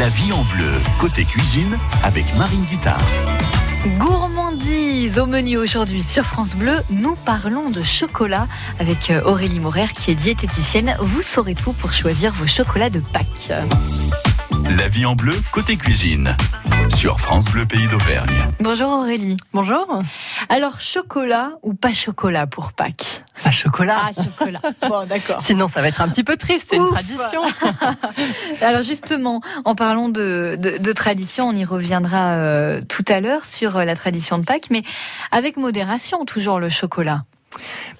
La vie en bleu, côté cuisine, avec Marine Guitard. Gourmandise au menu aujourd'hui sur France Bleu. Nous parlons de chocolat avec euh, Aurélie Morer qui est diététicienne. Vous saurez tout pour choisir vos chocolats de Pâques. La vie en bleu, côté cuisine, sur France Bleu Pays d'Auvergne. Bonjour Aurélie. Bonjour. Alors, chocolat ou pas chocolat pour Pâques? Pas chocolat. Ah, chocolat. Bon, d'accord. Sinon, ça va être un petit peu triste, c'est une tradition. Alors justement, en parlant de, de, de tradition, on y reviendra euh, tout à l'heure sur euh, la tradition de Pâques, mais avec modération toujours le chocolat.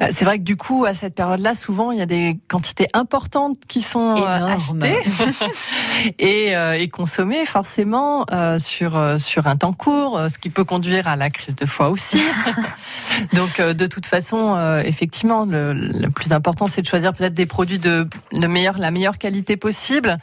Bah, C'est vrai que du coup, à cette période-là, souvent, il y a des quantités importantes qui sont euh, Énorme. achetées et, euh, et consommées forcément euh, sur sur un temps court, ce qui peut conduire à la crise de foie aussi. Donc, euh, de toute façon, effectivement, le, le plus important, c'est de choisir peut-être des produits de le meilleur, la meilleure qualité possible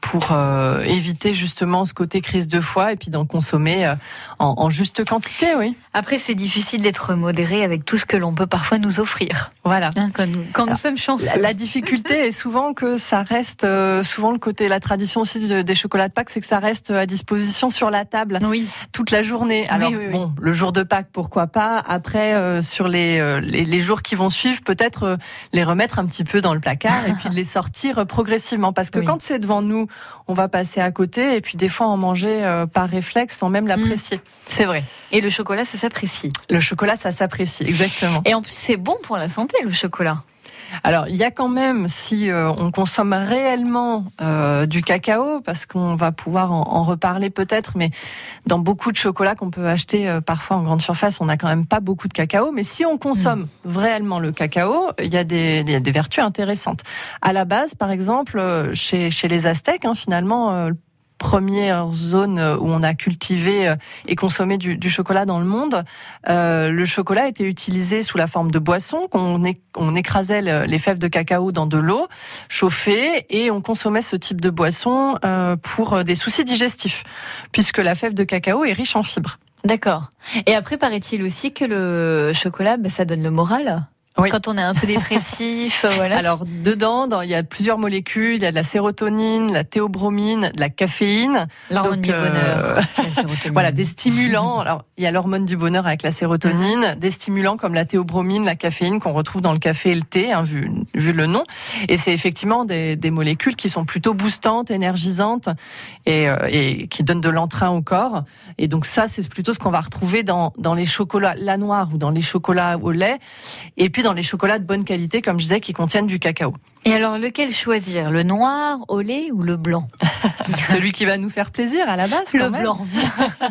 pour éviter justement ce côté crise de foie et puis d'en consommer en, en juste quantité, oui. Après, c'est difficile d'être modéré avec tout ce que l'on peut parfois nous offrir. Voilà. Hein, quand nous, quand nous Alors, sommes chanceux. La, la difficulté est souvent que ça reste, euh, souvent le côté, la tradition aussi de- des chocolats de Pâques, c'est que ça reste à disposition sur la table Oui. toute la journée. Alors oui, oui. bon, le jour de Pâques, pourquoi pas. Après, euh, sur les, euh, les les jours qui vont suivre, peut-être euh, les remettre un petit peu dans le placard et puis de les sortir progressivement. Parce que quand c'est devant nous, on va passer à côté et puis des fois en manger par réflexe sans même l'apprécier. C'est vrai. Et le chocolat, ça s'apprécie. Le chocolat, ça s'apprécie exactement. Et en plus, c'est bon pour la santé, le chocolat. Alors, il y a quand même, si euh, on consomme réellement euh, du cacao, parce qu'on va pouvoir en, en reparler peut-être, mais dans beaucoup de chocolats qu'on peut acheter euh, parfois en grande surface, on n'a quand même pas beaucoup de cacao. Mais si on consomme réellement le cacao, il y a des, vertus intéressantes. À la base, par exemple, chez, chez les Aztèques, hein, finalement, euh, première zone où on a cultivé euh, et consommé du, chocolat dans le monde, euh, le chocolat était utilisé sous la forme de boisson, qu'on on écrasait le- les fèves de cacao dans de l'eau chauffée et on consommait ce type de boisson euh, pour euh, des soucis digestifs, puisque la fève de cacao est riche en fibres. D'accord. Et après, paraît-il aussi que le chocolat, ben, ça donne le moral. Oui. Quand on est un peu dépressif, euh, voilà. Alors dedans, dans- il y a plusieurs molécules, il y a de la sérotonine, la théobromine, de la caféine, l'hormone du euh, bonheur. la. Voilà, des stimulants. Alors, il y a l'hormone du bonheur avec la sérotonine, des stimulants comme la théobromine, la caféine qu'on retrouve dans le café et le thé, hein, vu, vu le nom. Et c'est effectivement des, des molécules qui sont plutôt boostantes, énergisantes et, euh, et qui donnent de l'entrain au corps. Et donc ça, c'est plutôt ce qu'on va retrouver dans, dans les chocolats la noire ou dans les chocolats au lait. Et puis dans les chocolats de bonne qualité, comme je disais, qui contiennent du cacao. Et alors, lequel choisir Le noir au lait ou le blanc Celui qui va nous faire plaisir à la base. quand Le même. blanc.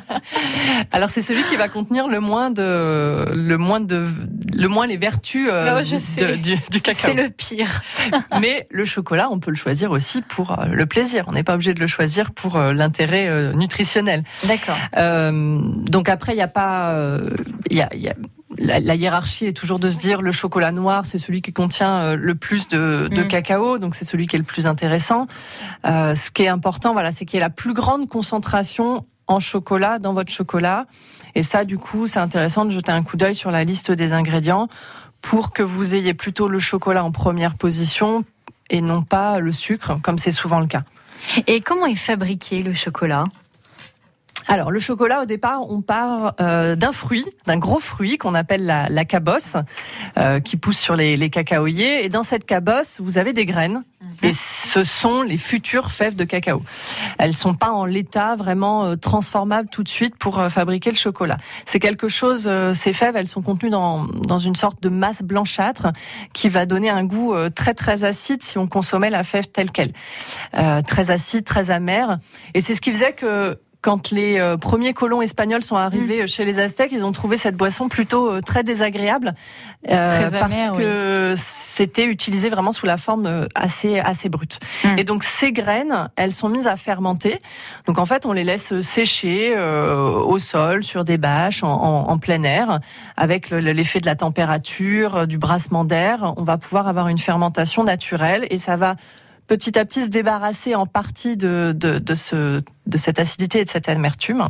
Alors c'est celui qui va contenir le moins de le moins de le moins les vertus euh, Oh, je de- sais. du, du cacao. C'est le pire. Mais le chocolat, on peut le choisir aussi pour euh, le plaisir. On n'est pas obligé de le choisir pour euh, l'intérêt nutritionnel. D'accord. Donc après, il n'y a pas, il y a, il y a- la, la hiérarchie est toujours de se dire le chocolat noir, c'est celui qui contient euh, le plus de, de Mm. cacao, donc c'est celui qui est le plus intéressant. Euh, ce qui est important, voilà, c'est qu'il y ait la plus grande concentration en chocolat dans votre chocolat. Et ça, du coup, c'est intéressant de jeter un coup d'œil sur la liste des ingrédients pour que vous ayez plutôt le chocolat en première position et non pas le sucre, comme c'est souvent le cas. Et comment est fabriqué le chocolat? Alors, le chocolat, au départ, on part euh, d'un fruit, d'un gros fruit qu'on appelle la, la cabosse, euh, qui pousse sur les, les cacaoyers. Et dans cette cabosse, vous avez des graines. Et ce sont les futures fèves de cacao. Elles sont pas en l'état vraiment euh, transformables tout de suite pour euh, fabriquer le chocolat. C'est quelque chose. ces fèves, elles sont contenues dans dans une sorte de masse blanchâtre qui va donner un goût très très acide si on consommait la fève telle quelle, très acide, très amère. Et c'est ce qui faisait que quand les euh, premiers colons espagnols sont arrivés chez les Aztèques, ils ont trouvé cette boisson plutôt euh, très désagréable euh, parce que c'était utilisé vraiment sous la forme euh, assez assez brute. Mm. Et donc ces graines, elles sont mises à fermenter. Donc en fait, on les laisse sécher euh, au sol sur des bâches en, en- en plein air avec le- l'effet de la température, euh, du brassement d'air. On va pouvoir avoir une fermentation naturelle et ça va petit à petit se débarrasser en partie de, de, ce, de cette acidité et de cette amertume.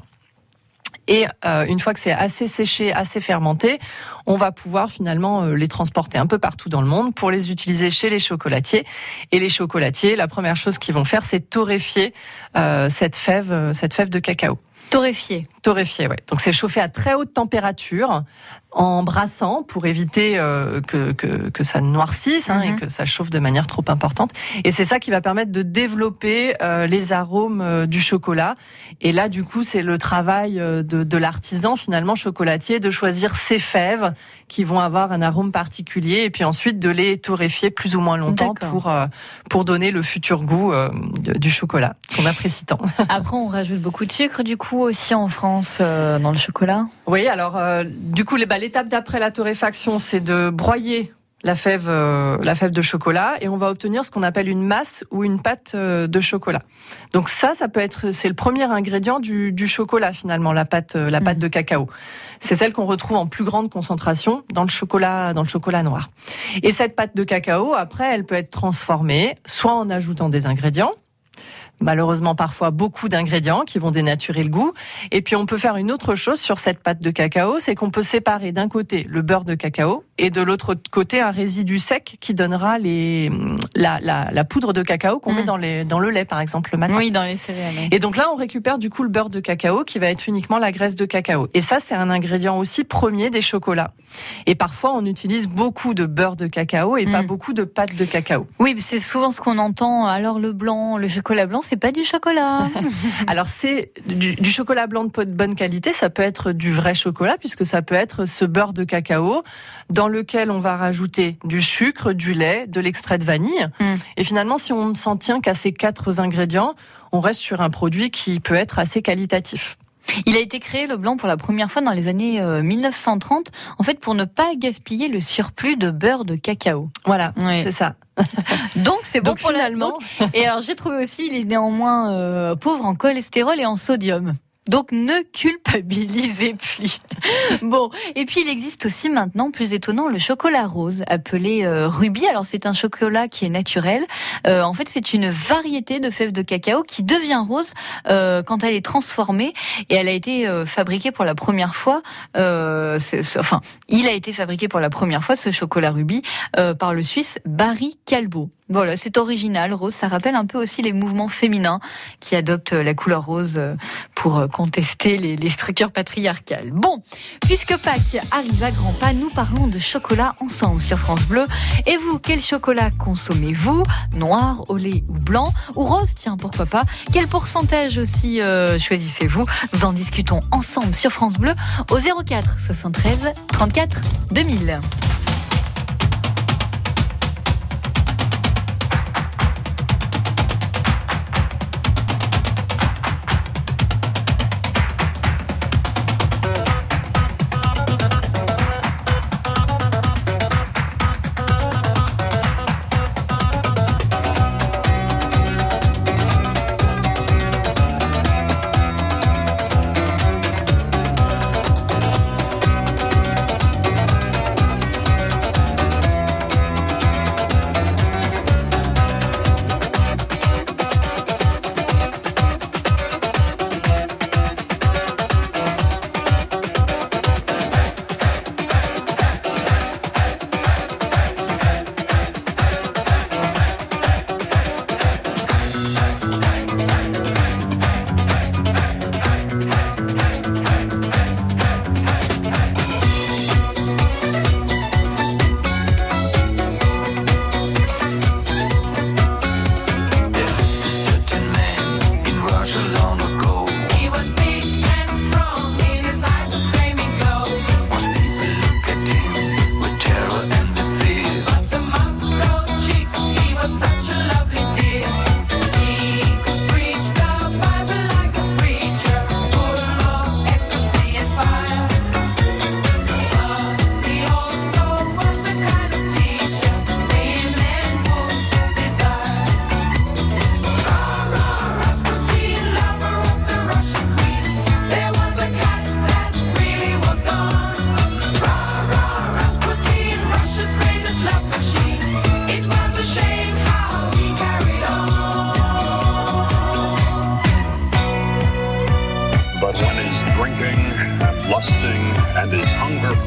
Et euh, une fois que c'est assez séché, assez fermenté, on va pouvoir finalement euh, les transporter un peu partout dans le monde pour les utiliser chez les chocolatiers. Et les chocolatiers, la première chose qu'ils vont faire, c'est torréfier euh, cette fève, cette fève de cacao. Torréfié. Torréfié, ouais. Donc c'est chauffé à très haute température en brassant pour éviter euh, que, que, que, ça noircisse hein, et mhm. que ça chauffe de manière trop importante. Et c'est ça qui va permettre de développer euh, les arômes euh, du chocolat. Et là, du coup, c'est le travail de, de l'artisan finalement chocolatier de choisir ces fèves qui vont avoir un arôme particulier et puis ensuite de les torréfier plus ou moins longtemps pour pour donner le futur goût du chocolat qu'on apprécie tant. Après, on rajoute beaucoup de sucre du coup aussi en France dans le chocolat? Oui, alors du coup les l'étape d'après la torréfaction, c'est de broyer la fève, euh, la fève de chocolat et on va obtenir ce qu'on appelle une masse ou une pâte euh, de chocolat. Donc ça, ça peut être, c'est le premier ingrédient du, chocolat finalement, la pâte, euh, la pâte mmh. de cacao. C'est celle qu'on retrouve en plus grande concentration dans le chocolat, dans le chocolat noir. Et cette pâte de cacao, après, elle peut être transformée, soit en ajoutant des ingrédients, malheureusement parfois beaucoup d'ingrédients qui vont dénaturer le goût. Et puis on peut faire une autre chose sur cette pâte de cacao, c'est qu'on peut séparer d'un côté le beurre de cacao et de l'autre côté un résidu sec qui donnera les, la, la, la poudre de cacao qu'on met mm. dans, les, dans le lait par exemple le matin. Oui, dans les céréales. Et donc là on récupère du coup le beurre de cacao qui va être uniquement la graisse de cacao. Et ça c'est un ingrédient aussi premier des chocolats. Et parfois on utilise beaucoup de beurre de cacao et pas mm. beaucoup de pâte de cacao. Oui, c'est souvent ce qu'on entend. Alors le blanc, le chocolat blanc, c'est pas du chocolat. Alors c'est du, chocolat blanc de bonne qualité, ça peut être du vrai chocolat puisque ça peut être ce beurre de cacao dans lequel on va rajouter du sucre, du lait, de l'extrait de vanille. Hmm. Et finalement, si on ne s'en tient qu'à ces quatre ingrédients, on reste sur un produit qui peut être assez qualitatif. Il a été créé le blanc pour la première fois dans les années 1930, euh, en fait pour ne pas gaspiller le surplus de beurre de cacao. Voilà, c'est ça. Donc c'est bon pour l'allemand. Et alors j'ai trouvé aussi il est néanmoins euh, pauvre en cholestérol et en sodium. Donc ne culpabilisez plus. bon, et puis il existe aussi maintenant, plus étonnant, le chocolat rose appelé euh, Ruby. Alors c'est un chocolat qui est naturel. Euh, en fait, c'est une variété de fèves de cacao qui devient rose euh, quand elle est transformée et elle a été fabriquée pour la première fois. enfin, il a été fabriqué pour la première fois ce chocolat Ruby par le Suisse Barry Calbo. Voilà, c'est original, rose. Ça rappelle un peu aussi les mouvements féminins qui adoptent la couleur rose pour contester les, structures patriarcales. Bon, puisque Pâques arrive à grands pas, nous parlons de chocolat ensemble sur France Bleu. Et vous, quel chocolat consommez-vous? Noir, au lait ou blanc? Ou rose? Tiens, pourquoi pas? Quel pourcentage aussi euh, choisissez-vous? Nous en discutons ensemble sur France Bleu au 04 73 34 2000.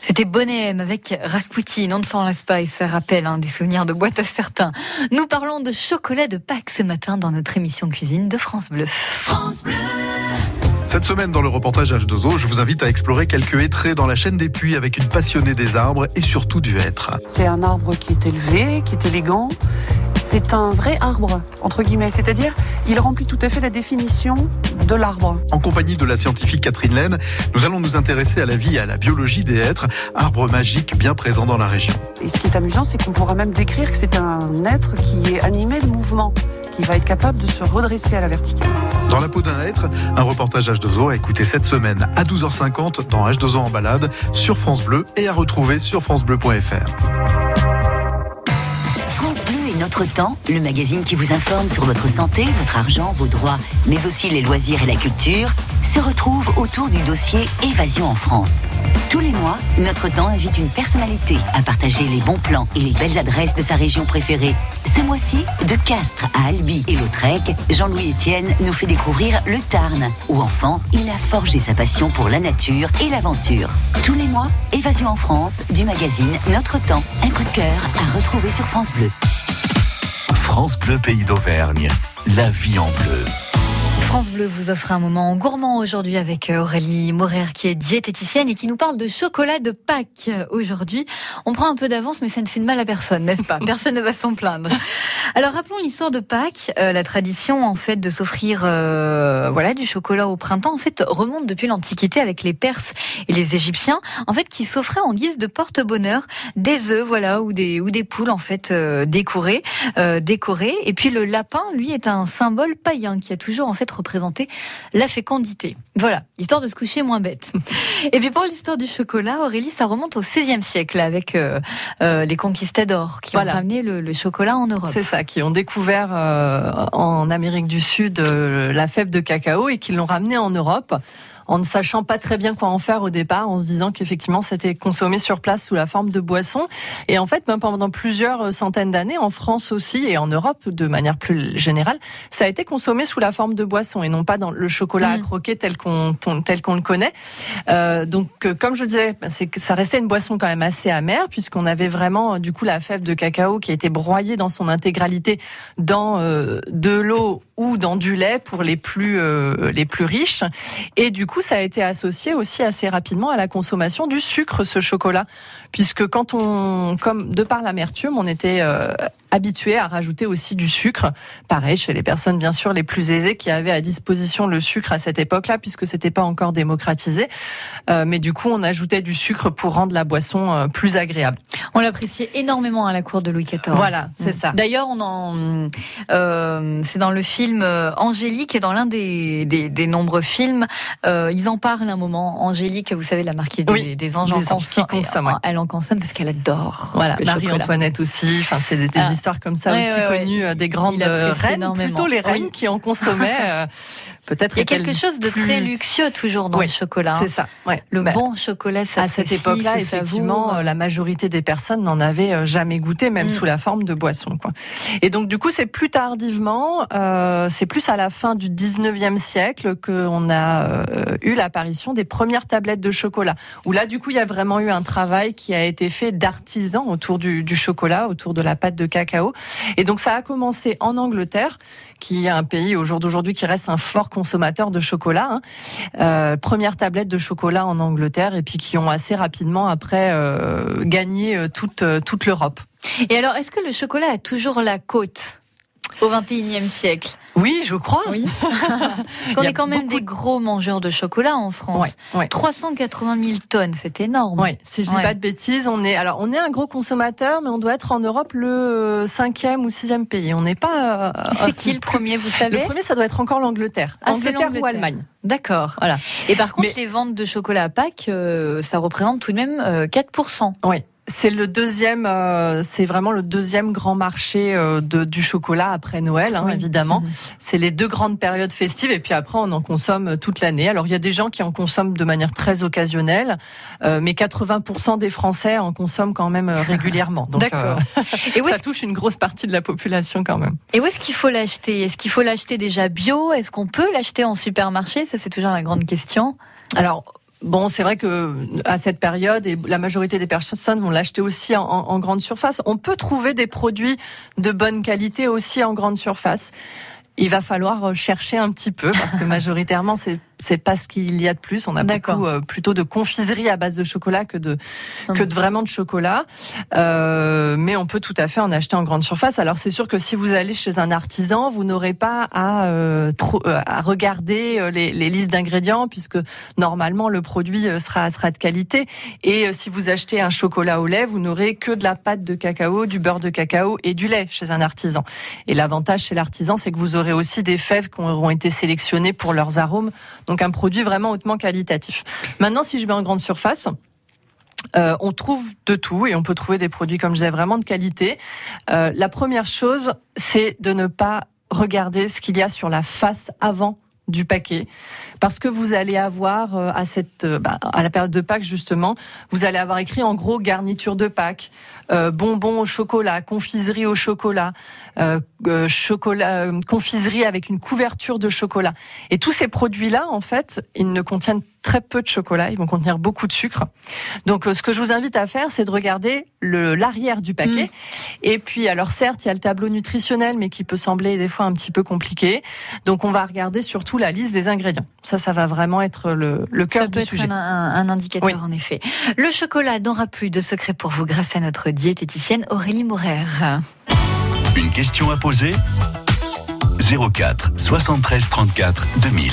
C'était Bonnet avec Rasputin, on ne s'en lasse pas et ça rappelle hein, des souvenirs de boîte à certains. Nous parlons de chocolat de Pâques ce matin dans notre émission cuisine de France Bleu. France Bleu. Cette semaine, dans le reportage H2O, je vous invite à explorer quelques hêtraies dans la chaîne des puits avec une passionnée des arbres et surtout du hêtre. C'est un arbre qui est élevé, qui est élégant c'est un vrai arbre, entre guillemets, c'est-à-dire il remplit tout à fait la définition de l'arbre. En compagnie de la scientifique Catherine Laine, nous allons nous intéresser à la vie et à la biologie des hêtres, arbre magique bien présent dans la région. Et ce qui est amusant, c'est qu'on pourra même décrire que c'est un être qui est animé de mouvement, qui va être capable de se redresser à la verticale. Dans la peau d'un hêtre, un reportage H2O à écouter cette semaine à 12h50 dans H2O en balade sur France Bleu et à retrouver sur francebleu.fr. Notre Temps, le magazine qui vous informe sur votre santé, votre argent, vos droits, mais aussi les loisirs et la culture, se retrouve autour du dossier Évasion en France. Tous les mois, Notre Temps invite une personnalité à partager les bons plans et les belles adresses de sa région préférée. Ce mois-ci, de Castres à Albi et Lautrec, Jean-Louis Etienne nous fait découvrir le Tarn, où enfant, il a forgé sa passion pour la nature et l'aventure. Tous les mois, Évasion en France, du magazine Notre Temps. Un coup de cœur à retrouver sur France Bleu. France Bleu Pays d'Auvergne, la vie en bleu. France Bleu vous offre un moment gourmand aujourd'hui avec euh, Aurélie Morer qui est diététicienne et qui nous parle de chocolat de Pâques aujourd'hui. On prend un peu d'avance mais ça ne fait de mal à personne, n'est-ce pas? Personne ne va s'en plaindre. Alors rappelons l'histoire de Pâques. Euh, la tradition en fait de s'offrir euh, voilà du chocolat au printemps en fait remonte depuis l'Antiquité avec les Perses et les Égyptiens en fait qui s'offraient en guise de porte-bonheur des œufs voilà ou des ou des poules en fait décorées décorées et puis le lapin lui est un symbole païen qui a toujours en fait représenter la fécondité. Voilà, histoire de se coucher moins bête. Et puis pour l'histoire du chocolat, Aurélie, ça remonte au XVIe siècle avec euh, euh, les conquistadors qui ont ramené le, chocolat en Europe. C'est ça, qui ont découvert euh, en Amérique du Sud la fève de cacao et qui l'ont ramené en Europe en ne sachant pas très bien quoi en faire au départ, en se disant qu'effectivement c'était consommé sur place sous la forme de boisson. Et en fait, même pendant plusieurs centaines d'années, en France aussi et en Europe de manière plus générale, ça a été consommé sous la forme de boisson et non pas dans le chocolat à mmh. croquer tel qu'on tel qu'on le connaît. Euh, donc, euh, comme je disais, bah, c'est que ça restait une boisson quand même assez amère puisqu'on avait vraiment euh, du coup la fève de cacao qui a été broyée dans son intégralité dans euh, de l'eau ou dans du lait pour les plus euh, les plus riches. Et du coup, ça a été associé aussi assez rapidement à la consommation du sucre, ce chocolat, puisque quand on, comme de par l'amertume, on était euh, habitués à rajouter aussi du sucre. Pareil chez les personnes bien sûr les plus aisées qui avaient à disposition le sucre à cette époque-là, puisque c'était pas encore démocratisé. Euh, mais du coup, on ajoutait du sucre pour rendre la boisson euh, plus agréable. On l'appréciait énormément à la cour de Louis XIV. Voilà, c'est ça. D'ailleurs, on en, euh, c'est dans le film Angélique, dans l'un des, des, des, nombreux films, ils en parlent un moment. Angélique, vous savez, la marquise des, des anges, en consomme, elle en consomme parce qu'elle adore. Voilà, Marie-Antoinette aussi. Enfin, c'est des, ah. Histoires comme ça aussi connues des grandes reines, plutôt les reines qui en consommaient. Peut-être. Il y a quelque chose de très luxueux toujours dans le chocolat. C'est ça. Ouais. Le bah, bon chocolat, ça à cette époque-là, effectivement, la majorité des personnes n'en avaient euh, jamais goûté, même mm. sous la forme de boisson. Quoi. Et donc, du coup, c'est plus tardivement, euh, c'est plus à la fin du 19e siècle qu'on a euh, eu l'apparition des premières tablettes de chocolat. Où là, du coup, il y a vraiment eu un travail qui a été fait d'artisans autour du, du chocolat, autour de la pâte de cacao. Et donc, ça a commencé en Angleterre qui est un pays au jour d'aujourd'hui qui reste un fort consommateur de chocolat. Hein. Euh, première tablette de chocolat en Angleterre et puis qui ont assez rapidement après euh, gagné euh, toute euh, toute l'Europe. Et alors, est-ce que le chocolat a toujours la côte? Au XXIe siècle oui, je crois. Oui. Parce est quand même des gros mangeurs de chocolat en France. 380 000 tonnes, c'est énorme. Si je dis pas de bêtises, on est alors on est un gros consommateur, mais on doit être en Europe le cinquième ou sixième pays. On n'est pas. Euh, c'est qui le premier, vous savez Le premier, ça doit être encore l'Angleterre, ah, Angleterre ou Allemagne. D'accord. Voilà. Et par contre, les ventes de chocolat à Pâques, euh, ça représente tout de même 4%. Euh, oui. C'est le deuxième, euh, c'est vraiment le deuxième grand marché euh, de, du chocolat après Noël, hein, évidemment. Mhm. C'est les deux grandes périodes festives et puis après on en consomme toute l'année. Alors il y a des gens qui en consomment de manière très occasionnelle, euh, mais 80% des Français en consomment quand même régulièrement. Donc et ça touche une grosse partie de la population quand même. Et où est-ce qu'il faut l'acheter? Est-ce qu'il faut l'acheter déjà bio? Est-ce qu'on peut l'acheter en supermarché? Ça c'est toujours la grande question. Alors Bon, c'est vrai que à cette période, et la majorité des personnes vont l'acheter aussi en, en, grande surface. On peut trouver des produits de bonne qualité aussi en grande surface. Il va falloir chercher un petit peu parce que majoritairement c'est c'est pas ce qu'il y a de plus. On a beaucoup euh, plutôt de confiserie à base de chocolat que de que de vraiment de chocolat. Euh, mais on peut tout à fait en acheter en grande surface. Alors c'est sûr que si vous allez chez un artisan, vous n'aurez pas à euh, trop, euh, à regarder euh, les, les listes d'ingrédients puisque normalement le produit sera sera de qualité. Et si vous achetez un chocolat au lait, vous n'aurez que de la pâte de cacao, du beurre de cacao et du lait chez un artisan. Et l'avantage chez l'artisan, c'est que vous aurez aussi des fèves qui auront été sélectionnées pour leurs arômes. Donc un produit vraiment hautement qualitatif. Maintenant, si je vais en grande surface, euh, on trouve de tout et on peut trouver des produits, comme je disais, vraiment de qualité. Euh, la première chose, c'est de ne pas regarder ce qu'il y a sur la face avant du paquet parce que vous allez avoir euh, à cette euh, bah, à la période de Pâques justement, vous allez avoir écrit en gros garniture de Pâques, euh, bonbons au chocolat, confiserie au chocolat, euh, chocolat confiserie avec une couverture de chocolat. Et tous ces produits là en fait, ils ne contiennent très peu de chocolat, ils vont contenir beaucoup de sucre. Donc ce que je vous invite à faire, c'est de regarder l'arrière du paquet. Mm. Et puis alors certes, il y a le tableau nutritionnel mais qui peut sembler des fois un petit peu compliqué. Donc on va regarder surtout la liste des ingrédients. Ça, ça va vraiment être le, le cœur ça peut être Un, un, indicateur, en effet. Le chocolat n'aura plus de secret pour vous grâce à notre diététicienne Aurélie Maurer. Une question à poser? 04 73 34 2000.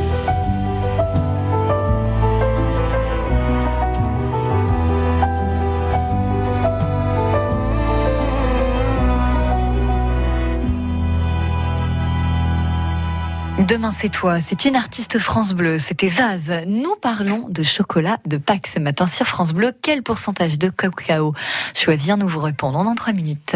Demain c'est toi, c'est une artiste France Bleu, c'était Zaz. Nous parlons de chocolat de Pâques ce matin sur France Bleu. Quel pourcentage de cacao? Choisir Nous vous répondons dans 3 minutes.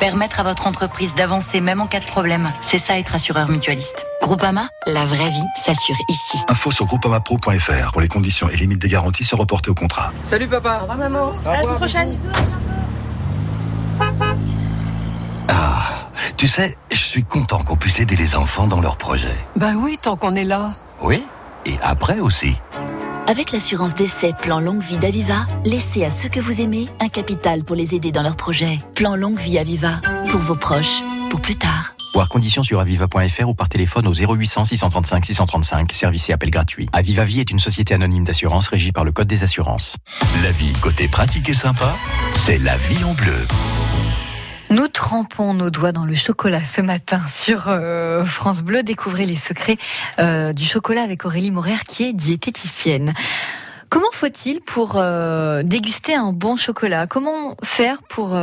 Permettre à votre entreprise d'avancer même en cas de problème, c'est ça être assureur mutualiste. Groupama, la vraie vie s'assure ici. Info sur groupamapro.fr pour les conditions et limites des garanties se reporter au contrat. Salut papa. Au revoir maman. À la semaine prochaine. Ah, tu sais, je suis content qu'on puisse aider les enfants dans leurs projets. Bah oui, tant qu'on est là. Oui, et après aussi. Avec l'assurance d'essai Plan Longue Vie d'Aviva, laissez à ceux que vous aimez un capital pour les aider dans leurs projets. Plan Longue Vie Aviva, pour vos proches, pour plus tard. Voir conditions sur aviva.fr ou par téléphone au 0800 635 635, service et appel gratuit. Aviva Vie est une société anonyme d'assurance régie par le Code des assurances. La vie côté pratique et sympa, c'est la vie en bleu. Nous trempons nos doigts dans le chocolat ce matin sur euh, France Bleu. Découvrez les secrets euh, du chocolat avec Aurélie Morer qui est diététicienne. Comment faut-il pour euh, déguster un bon chocolat? Comment faire pour,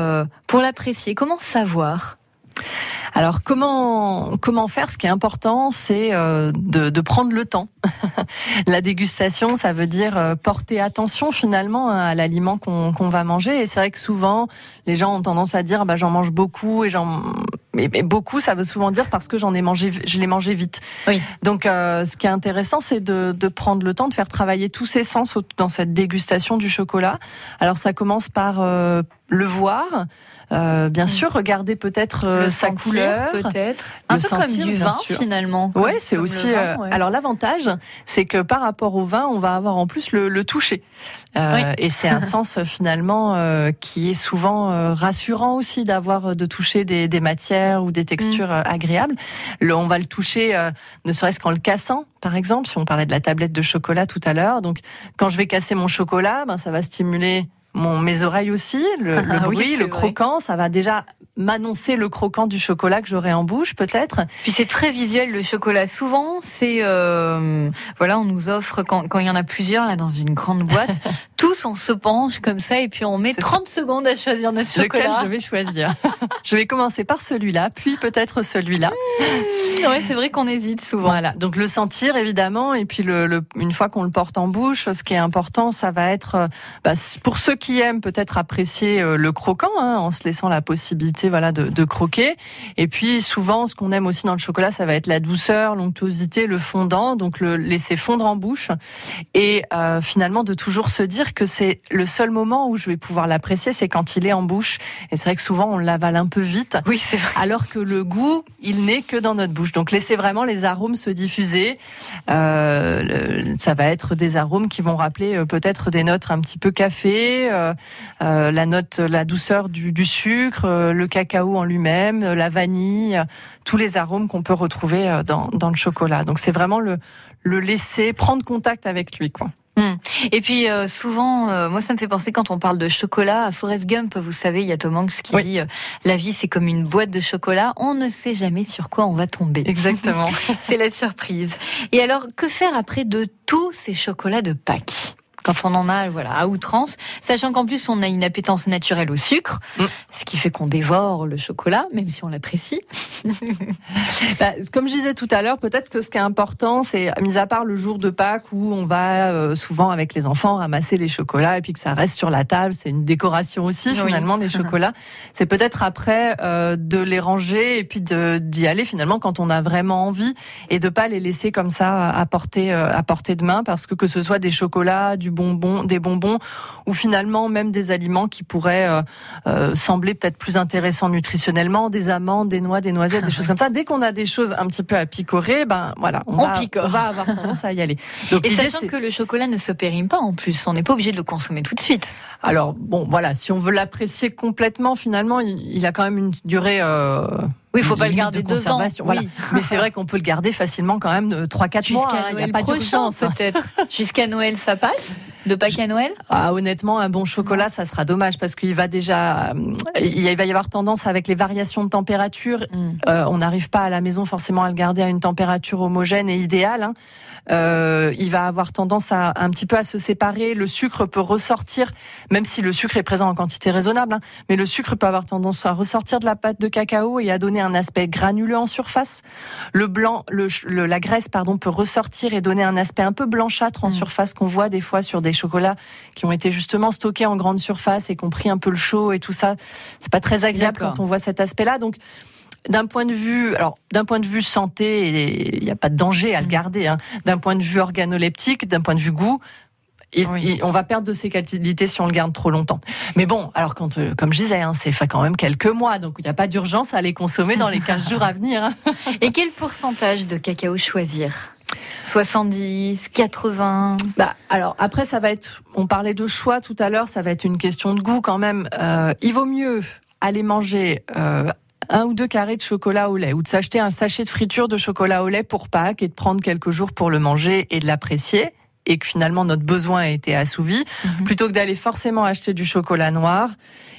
pour l'apprécier? Comment savoir? Alors comment comment faire? Ce qui est important, c'est euh, de, de, prendre le temps. la dégustation, ça veut dire euh, porter attention finalement à l'aliment qu'on qu'on va manger. Et c'est vrai que souvent, les gens ont tendance à dire, bah j'en mange beaucoup et j'en mais, mais, beaucoup, ça veut souvent dire parce que j'en ai mangé, je l'ai mangé vite. Oui. Donc, euh, ce qui est intéressant, c'est de, de, prendre le temps de faire travailler tous ses sens dans cette dégustation du chocolat. Alors, ça commence par euh, le voir, euh, bien sûr, regarder peut-être euh, sa sentir, couleur, peut-être un peu sentir, comme du vin finalement. Ouais, c'est aussi. vin, ouais. Alors l'avantage, c'est que par rapport au vin, on va avoir en plus le, le toucher, euh, Oui. et c'est un sens finalement euh, qui est souvent euh, rassurant aussi d'avoir de toucher des, des matières ou des textures euh, agréables. Le, on va le toucher, euh, ne serait-ce qu'en le cassant, par exemple, si on parlait de la tablette de chocolat tout à l'heure. Donc, quand je vais casser mon chocolat, ben ça va stimuler mon, mes oreilles aussi, le, le Ah oui, bruit, le vrai. croquant, ça va déjà m'annoncer le croquant du chocolat que j'aurai en bouche peut-être. Puis c'est très visuel le chocolat. Souvent, c'est euh, voilà, on nous offre quand quand il y en a plusieurs là dans une grande boîte, tous on se penche comme ça et puis on met C'est 30 secondes à choisir notre chocolat. Lequel je vais choisir? Je vais commencer par celui-là, puis peut-être celui-là. Ouais, c'est vrai qu'on hésite souvent. Voilà, donc le sentir évidemment, et puis le, le- une fois qu'on le porte en bouche, ce qui est important, ça va être, euh, bah, pour ceux qui aiment peut-être apprécier euh, le croquant, hein, en se laissant la possibilité voilà de, de croquer. Et puis souvent, ce qu'on aime aussi dans le chocolat, ça va être la douceur, l'onctuosité, le fondant, donc le laisser fondre en bouche, et euh, finalement de toujours se dire que c'est le seul moment où je vais pouvoir l'apprécier, c'est quand il est en bouche. Et c'est vrai que souvent on l'avale un peu vite. Oui, c'est vrai. Alors que le goût, il n'est que dans notre bouche. Donc laissez vraiment les arômes se diffuser. Euh, ça va être des arômes qui vont rappeler peut-être des notes un petit peu café, euh, euh, la note, la douceur du, du sucre, euh, le cacao en lui-même, la vanille, tous les arômes qu'on peut retrouver dans, dans le chocolat. Donc c'est vraiment le, le laisser prendre contact avec lui, quoi. Hum. Et puis euh, souvent, euh, moi ça me fait penser quand on parle de chocolat à Forrest Gump, vous savez, il y a Tom Hanks qui dit euh, la vie c'est comme une boîte de chocolat, on ne sait jamais sur quoi on va tomber. Exactement. c'est la surprise. Et alors, que faire après de tous ces chocolats de Pâques? Quand on en a voilà à outrance, sachant qu'en plus on a une appétence naturelle au sucre, mm. ce qui fait qu'on dévore le chocolat, même si on l'apprécie. bah, comme je disais tout à l'heure, peut-être que ce qui est important, c'est mis à part le jour de Pâques où on va euh, souvent avec les enfants ramasser les chocolats et puis que ça reste sur la table, c'est une décoration aussi finalement les chocolats. C'est peut-être après euh, de les ranger et puis d'y aller finalement quand on a vraiment envie et de pas les laisser comme ça à portée euh, à portée de main parce que que ce soit des chocolats, du bonbons, des bonbons, ou finalement même des aliments qui pourraient euh, euh, sembler peut-être plus intéressants nutritionnellement, des amandes, des noix, des noisettes, des choses comme ça. Dès qu'on a des choses un petit peu à picorer, ben voilà, on, va, va, avoir tendance à y aller. Donc, Et sachant que le chocolat ne se périme pas en plus, on n'est pas obligé de le consommer tout de suite. Alors bon, voilà, si on veut l'apprécier complètement, finalement, il, a quand même une durée. Euh, oui, il faut pas le garder deux ans. Oui. Mais c'est vrai qu'on peut le garder facilement quand même 3-4 mois. Jusqu'à hein, Noël pas d'urgence peut-être. Jusqu'à Noël, ça passe De Pâques à Noël? Ah, Honnêtement, un bon chocolat, ça sera dommage parce qu'il va déjà, euh, il va y avoir tendance avec les variations de température. Mm. Euh, on n'arrive pas à la maison forcément à le garder à une température homogène et idéale. Hein. Euh, il va avoir tendance à un petit peu à se séparer. Le sucre peut ressortir, même si le sucre est présent en quantité raisonnable. Hein, mais le sucre peut avoir tendance à ressortir de la pâte de cacao et à donner un aspect granuleux en surface. Le blanc, le, la graisse, pardon, peut ressortir et donner un aspect un peu blanchâtre en mm. surface qu'on voit des fois sur des chocolats qui ont été justement stockés en grande surface et qui ont pris un peu le chaud et tout ça. C'est pas très agréable quand on voit cet aspect-là. Donc d'un point de vue, alors d'un point de vue santé, il n'y a pas de danger à le mm. garder. Hein. D'un point de vue organoleptique, d'un point de vue goût, on va perdre de ses qualités si on le garde trop longtemps. Mais bon, alors quand, euh, comme je disais, hein, c'est fait quand même quelques mois, donc il n'y a pas d'urgence à les consommer dans les 15 jours à venir. Hein. Et quel pourcentage de cacao choisir? 70, 80 Bah alors après ça va être, on parlait de choix tout à l'heure, ça va être une question de goût quand même. Euh, il vaut mieux aller manger euh, un ou deux carrés de chocolat au lait ou de s'acheter un sachet de friture de chocolat au lait pour Pâques et de prendre quelques jours pour le manger et de l'apprécier et que finalement notre besoin a été assouvi, mhm. plutôt que d'aller forcément acheter du chocolat noir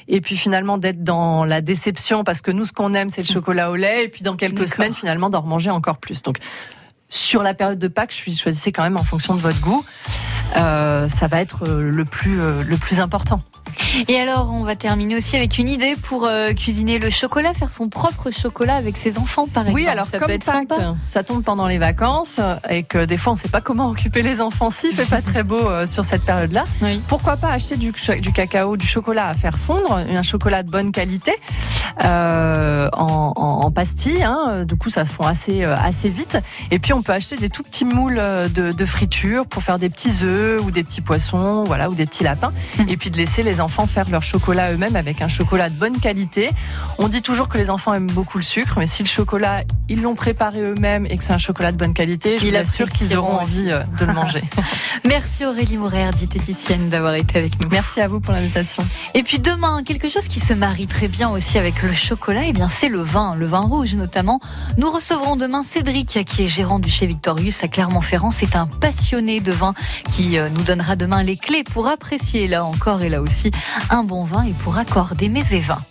et puis finalement d'être dans la déception parce que nous ce qu'on aime c'est le mhm. chocolat au lait et puis dans quelques semaines finalement d'en remanger encore plus. Donc sur la période de Pâques, je choisissez quand même en fonction de votre goût. Euh, ça va être euh, le plus euh, le plus important. Et alors, on va terminer aussi avec une idée pour euh, cuisiner le chocolat, faire son propre chocolat avec ses enfants, par exemple. Oui, alors ça comme peut être sympa. ça tombe pendant les vacances et que des fois on ne sait pas comment occuper les enfants s'il fait pas très beau euh, sur cette période-là. Pourquoi pas acheter du, du, cacao, du chocolat à faire fondre, un chocolat de bonne qualité euh, en, en, en, pastille. Hein, du coup, ça fond assez euh, assez vite. Et puis on peut acheter des tout petits moules de, de friture pour faire des petits œufs ou des petits poissons, voilà, ou des petits lapins. Hum. Et puis de laisser les enfants faire leur chocolat eux-mêmes avec un chocolat de bonne qualité. On dit toujours que les enfants aiment beaucoup le sucre, mais si le chocolat, ils l'ont préparé eux-mêmes et que c'est un chocolat de bonne qualité, je suis sûr qu'ils auront envie euh, de le manger. Merci Aurélie Mourer, diététicienne, d'avoir été avec nous. Merci à vous pour l'invitation. Et puis demain, quelque chose qui se marie très bien aussi avec le chocolat, et eh bien c'est le vin, le vin rouge notamment. Nous recevrons demain Cédric, qui est gérant du chez Victorius à Clermont-Ferrand. C'est un passionné de vin qui euh, nous donnera demain les clés pour apprécier là encore et là aussi un bon vin et pour accorder mes évins.